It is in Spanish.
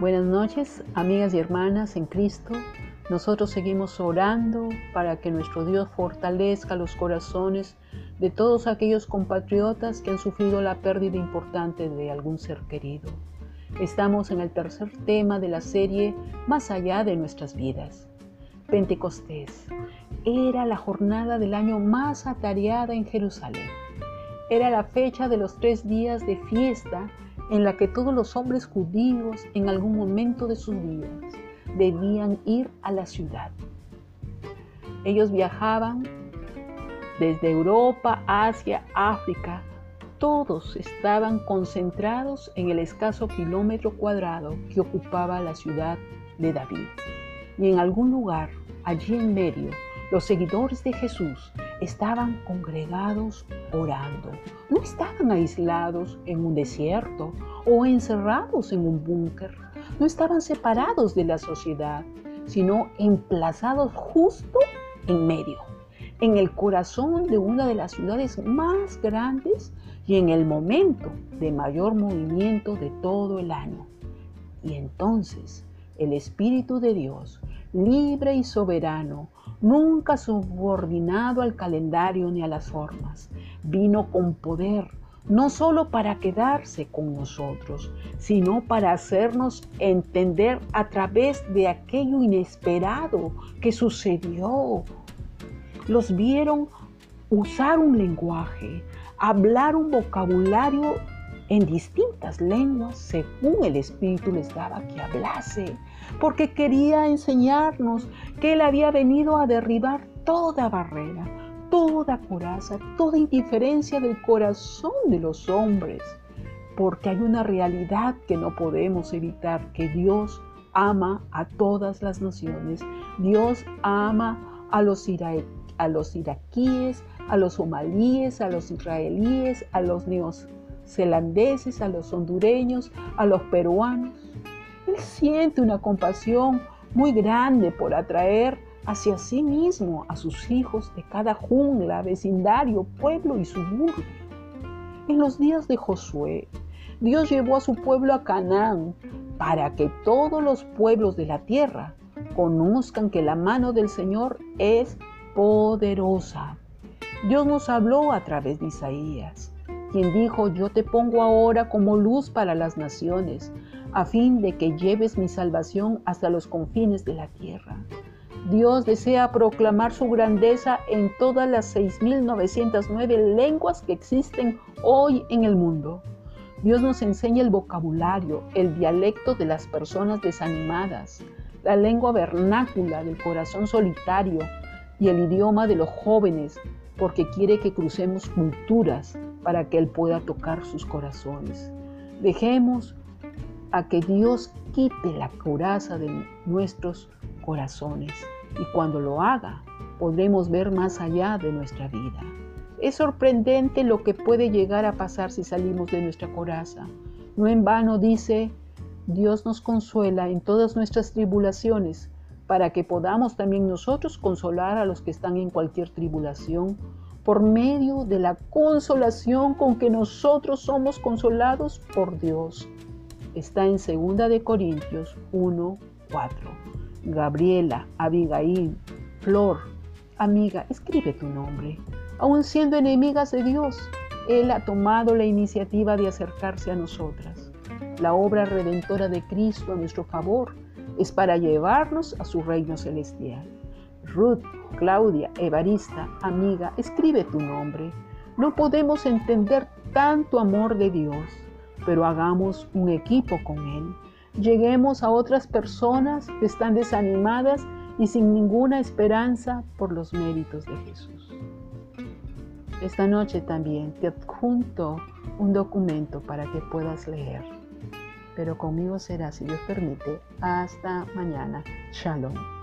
Buenas noches, amigas y hermanas en Cristo. Nosotros seguimos orando para que nuestro Dios fortalezca los corazones de todos aquellos compatriotas que han sufrido la pérdida importante de algún ser querido. Estamos en el tercer tema de la serie Más allá de nuestras vidas. Pentecostés. Era la jornada del año más atareada en Jerusalén. Era la fecha de los tres días de fiesta en la que todos los hombres judíos en algún momento de sus vidas debían ir a la ciudad. Ellos viajaban desde Europa, Asia, África, todos estaban concentrados en el escaso kilómetro cuadrado que ocupaba la ciudad de David. Y en algún lugar, allí en medio, los seguidores de Jesús estaban congregados orando. No estaban aislados en un desierto o encerrados en un búnker. No estaban separados de la sociedad, sino emplazados justo en medio, en el corazón de una de las ciudades más grandes y en el momento de mayor movimiento de todo el año. Y entonces el Espíritu de Dios, libre y soberano, nunca subordinado al calendario ni a las formas. Vino con poder, no solo para quedarse con nosotros, sino para hacernos entender a través de aquello inesperado que sucedió. Los vieron usar un lenguaje, hablar un vocabulario en distintas lenguas según el Espíritu les daba que hablase, porque quería enseñarnos que Él había venido a derribar toda barrera, toda coraza, toda indiferencia del corazón de los hombres, porque hay una realidad que no podemos evitar, que Dios ama a todas las naciones, Dios ama a los, a los iraquíes, a los somalíes, a los israelíes, a los neozelandeses, a los hondureños, a los peruanos. Él siente una compasión muy grande por atraer hacia sí mismo a sus hijos de cada jungla, vecindario, pueblo y suburbio. En los días de Josué, Dios llevó a su pueblo a Canaán para que todos los pueblos de la tierra conozcan que la mano del Señor es poderosa. Dios nos habló a través de Isaías, quien dijo, yo te pongo ahora como luz para las naciones, a fin de que lleves mi salvación hasta los confines de la tierra. Dios desea proclamar su grandeza en todas las 6.909 lenguas que existen hoy en el mundo. Dios nos enseña el vocabulario, el dialecto de las personas desanimadas, la lengua vernácula del corazón solitario y el idioma de los jóvenes porque quiere que crucemos culturas para que Él pueda tocar sus corazones. Dejemos a que Dios quite la coraza de nuestros corazones y cuando lo haga podremos ver más allá de nuestra vida. Es sorprendente lo que puede llegar a pasar si salimos de nuestra coraza. No en vano dice, Dios nos consuela en todas nuestras tribulaciones para que podamos también nosotros consolar a los que están en cualquier tribulación por medio de la consolación con que nosotros somos consolados por Dios. Está en 2 de Corintios 1, 4. Gabriela, Abigail, Flor, amiga, escribe tu nombre. Aun siendo enemigas de Dios, Él ha tomado la iniciativa de acercarse a nosotras. La obra redentora de Cristo a nuestro favor es para llevarnos a su reino celestial. Ruth, Claudia, Evarista, amiga, escribe tu nombre. No podemos entender tanto amor de Dios, pero hagamos un equipo con Él. Lleguemos a otras personas que están desanimadas y sin ninguna esperanza por los méritos de Jesús. Esta noche también te adjunto un documento para que puedas leer pero conmigo será, si Dios permite, hasta mañana. Shalom.